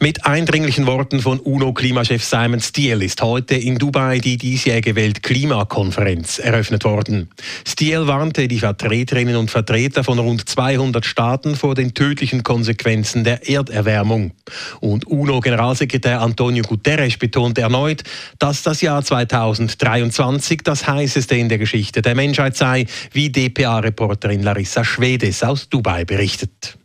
Mit eindringlichen Worten von UNO-Klimachef Simon Steele ist heute in Dubai die diesjährige Weltklimakonferenz eröffnet worden. Steele warnte die Vertreterinnen und Vertreter von rund 200 Staaten vor den tödlichen Konsequenzen der Erderwärmung. Und UNO-Generalsekretär Antonio Guterres betonte erneut, dass das Jahr 2023 das heißeste in der Geschichte der Menschheit sei, wie DPA-Reporterin Larissa Schwedes aus Dubai berichtet.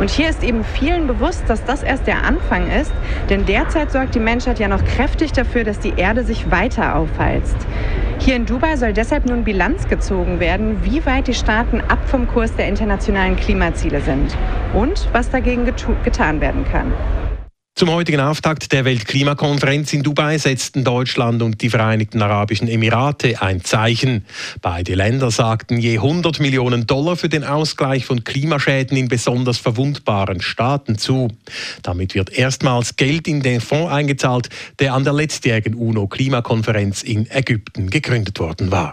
Und hier ist eben vielen bewusst, dass das erst der Anfang ist, denn derzeit sorgt die Menschheit ja noch kräftig dafür, dass die Erde sich weiter aufheizt. Hier in Dubai soll deshalb nun Bilanz gezogen werden, wie weit die Staaten ab vom Kurs der internationalen Klimaziele sind und was dagegen getan werden kann. Zum heutigen Auftakt der Weltklimakonferenz in Dubai setzten Deutschland und die Vereinigten Arabischen Emirate ein Zeichen. Beide Länder sagten je 100 Millionen Dollar für den Ausgleich von Klimaschäden in besonders verwundbaren Staaten zu. Damit wird erstmals Geld in den Fonds eingezahlt, der an der letztjährigen UNO-Klimakonferenz in Ägypten gegründet worden war.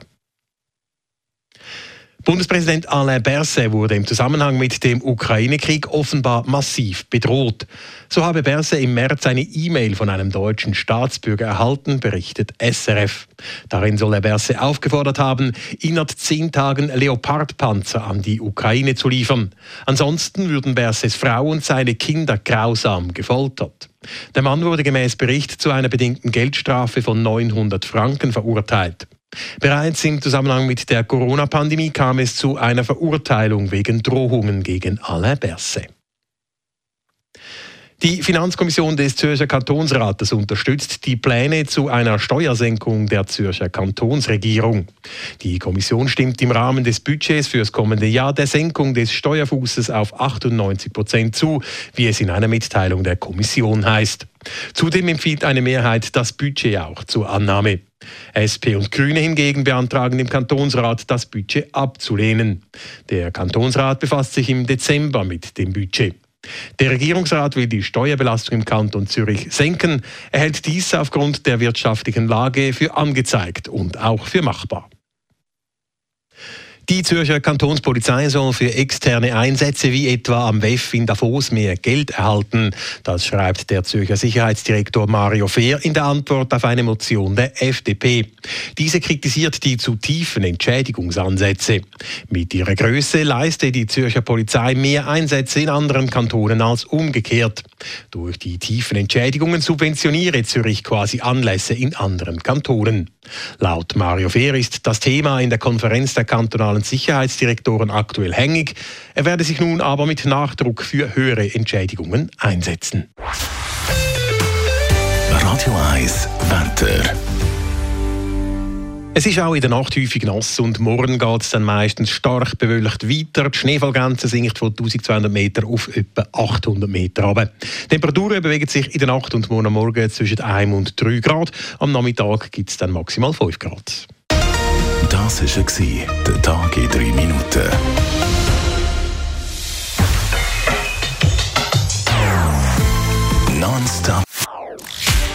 Bundespräsident Alain Berset wurde im Zusammenhang mit dem Ukraine-Krieg offenbar massiv bedroht. So habe Berset im März eine E-Mail von einem deutschen Staatsbürger erhalten, berichtet SRF. Darin soll er Berset aufgefordert haben, innerhalb zehn Tagen Leopardpanzer an die Ukraine zu liefern. Ansonsten würden Bersets Frau und seine Kinder grausam gefoltert. Der Mann wurde gemäß Bericht zu einer bedingten Geldstrafe von 900 Franken verurteilt. Bereits im Zusammenhang mit der Corona-Pandemie kam es zu einer Verurteilung wegen Drohungen gegen Alain Berset. Die Finanzkommission des Zürcher Kantonsrates unterstützt die Pläne zu einer Steuersenkung der Zürcher Kantonsregierung. Die Kommission stimmt im Rahmen des Budgets fürs kommende Jahr der Senkung des Steuerfußes auf 98 Prozent zu, wie es in einer Mitteilung der Kommission heißt. Zudem empfiehlt eine Mehrheit das Budget auch zur Annahme. SP und Grüne hingegen beantragen dem Kantonsrat, das Budget abzulehnen. Der Kantonsrat befasst sich im Dezember mit dem Budget. Der Regierungsrat will die Steuerbelastung im Kanton Zürich senken. Er hält dies aufgrund der wirtschaftlichen Lage für angezeigt und auch für machbar. Die Zürcher Kantonspolizei soll für externe Einsätze wie etwa am WEF in Davos mehr Geld erhalten. Das schreibt der Zürcher Sicherheitsdirektor Mario Fehr in der Antwort auf eine Motion der FDP. Diese kritisiert die zu tiefen Entschädigungsansätze. Mit ihrer Größe leiste die Zürcher Polizei mehr Einsätze in anderen Kantonen als umgekehrt. Durch die tiefen Entschädigungen subventioniere Zürich quasi Anlässe in anderen Kantonen. Laut Mario Fehr ist das Thema in der Konferenz der kantonalen Sicherheitsdirektoren aktuell hängig. Er werde sich nun aber mit Nachdruck für höhere Entschädigungen einsetzen. Radio 1 Wetter. Es ist auch in der Nacht häufig nass und morgen geht es dann meistens stark bewölkt weiter. Die Schneefallgrenze sinkt von 1200 Meter auf etwa 800 Meter runter. Die Temperaturen bewegen sich in der Nacht und morgen Morgen zwischen 1 und 3 Grad. Am Nachmittag gibt es dann maximal 5 Grad. Das war der Tag in 3 Minuten.